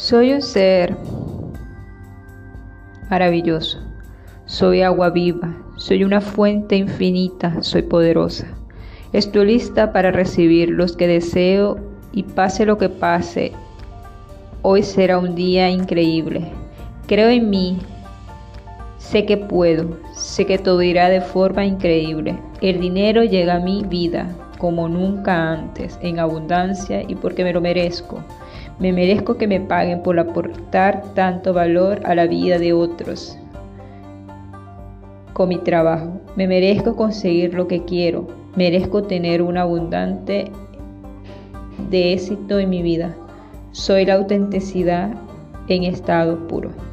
Soy un ser maravilloso. Soy agua viva. Soy una fuente infinita. Soy poderosa. Estoy lista para recibir los que deseo y pase lo que pase. Hoy será un día increíble. Creo en mí. Sé que puedo. Sé que todo irá de forma increíble. El dinero llega a mi vida como nunca antes, en abundancia y porque me lo merezco. Me merezco que me paguen por aportar tanto valor a la vida de otros con mi trabajo. Me merezco conseguir lo que quiero. Merezco tener un abundante de éxito en mi vida. Soy la autenticidad en estado puro.